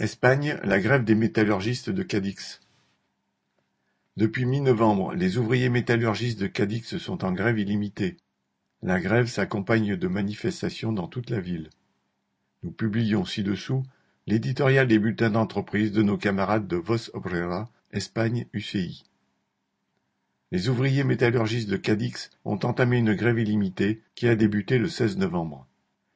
Espagne, la grève des métallurgistes de Cadix. Depuis mi-novembre, les ouvriers métallurgistes de Cadix sont en grève illimitée. La grève s'accompagne de manifestations dans toute la ville. Nous publions ci-dessous l'éditorial des bulletins d'entreprise de nos camarades de Vos Obrera, Espagne UCI. Les ouvriers métallurgistes de Cadix ont entamé une grève illimitée qui a débuté le 16 novembre.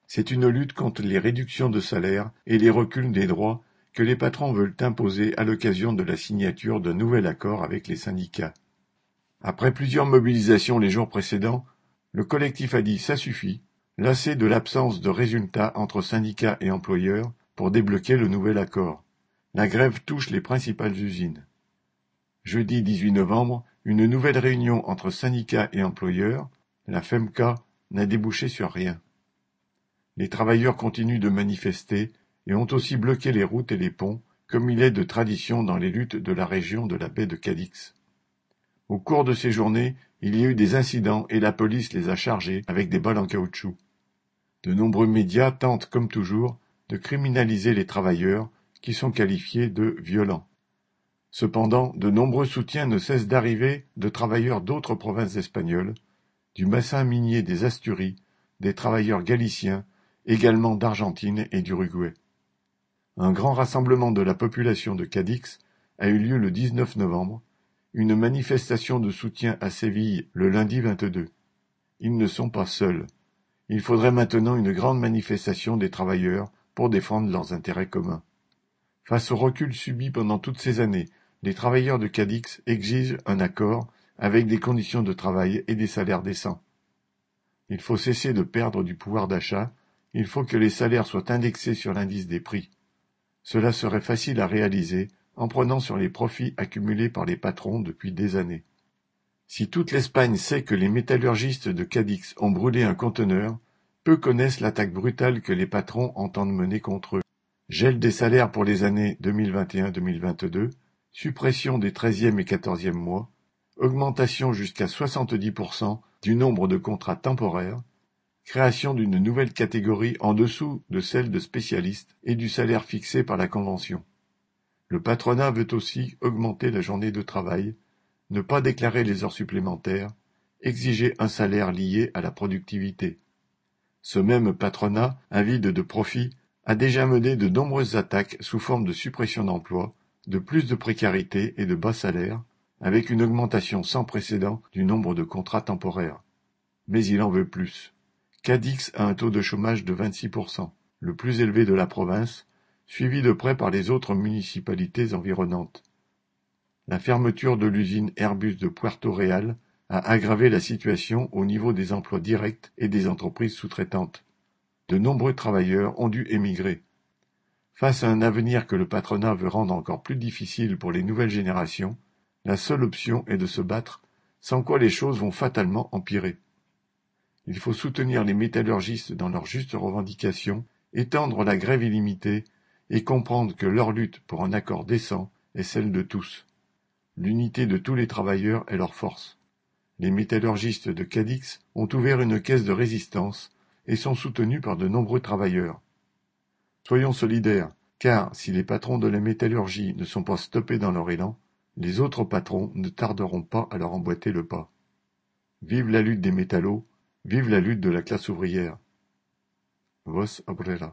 C'est une lutte contre les réductions de salaire et les reculs des droits que les patrons veulent imposer à l'occasion de la signature d'un nouvel accord avec les syndicats. Après plusieurs mobilisations les jours précédents, le collectif a dit ça suffit, lassé de l'absence de résultats entre syndicats et employeurs pour débloquer le nouvel accord. La grève touche les principales usines. Jeudi 18 novembre, une nouvelle réunion entre syndicats et employeurs, la FEMCA, n'a débouché sur rien. Les travailleurs continuent de manifester et ont aussi bloqué les routes et les ponts, comme il est de tradition dans les luttes de la région de la baie de Cadix. Au cours de ces journées, il y a eu des incidents et la police les a chargés avec des balles en caoutchouc. De nombreux médias tentent, comme toujours, de criminaliser les travailleurs, qui sont qualifiés de violents. Cependant, de nombreux soutiens ne cessent d'arriver de travailleurs d'autres provinces espagnoles, du bassin minier des Asturies, des travailleurs galiciens, également d'Argentine et d'Uruguay. Un grand rassemblement de la population de Cadix a eu lieu le 19 novembre, une manifestation de soutien à Séville le lundi 22. Ils ne sont pas seuls. Il faudrait maintenant une grande manifestation des travailleurs pour défendre leurs intérêts communs. Face au recul subi pendant toutes ces années, les travailleurs de Cadix exigent un accord avec des conditions de travail et des salaires décents. Il faut cesser de perdre du pouvoir d'achat, il faut que les salaires soient indexés sur l'indice des prix. Cela serait facile à réaliser en prenant sur les profits accumulés par les patrons depuis des années. Si toute l'Espagne sait que les métallurgistes de Cadix ont brûlé un conteneur, peu connaissent l'attaque brutale que les patrons entendent mener contre eux. Gel des salaires pour les années 2021-2022, suppression des treizième et quatorzième mois, augmentation jusqu'à 70% du nombre de contrats temporaires, Création d'une nouvelle catégorie en dessous de celle de spécialistes et du salaire fixé par la Convention. Le patronat veut aussi augmenter la journée de travail, ne pas déclarer les heures supplémentaires, exiger un salaire lié à la productivité. Ce même patronat, avide de profit, a déjà mené de nombreuses attaques sous forme de suppression d'emplois, de plus de précarité et de bas salaires, avec une augmentation sans précédent du nombre de contrats temporaires. Mais il en veut plus. Cadix a un taux de chômage de 26%, le plus élevé de la province, suivi de près par les autres municipalités environnantes. La fermeture de l'usine Airbus de Puerto Real a aggravé la situation au niveau des emplois directs et des entreprises sous-traitantes. De nombreux travailleurs ont dû émigrer. Face à un avenir que le patronat veut rendre encore plus difficile pour les nouvelles générations, la seule option est de se battre, sans quoi les choses vont fatalement empirer. Il faut soutenir les métallurgistes dans leurs justes revendications, étendre la grève illimitée et comprendre que leur lutte pour un accord décent est celle de tous. L'unité de tous les travailleurs est leur force. Les métallurgistes de Cadix ont ouvert une caisse de résistance et sont soutenus par de nombreux travailleurs. Soyons solidaires, car si les patrons de la métallurgie ne sont pas stoppés dans leur élan, les autres patrons ne tarderont pas à leur emboîter le pas. Vive la lutte des métallos, Vive la lutte de la classe ouvrière! Vos Obrera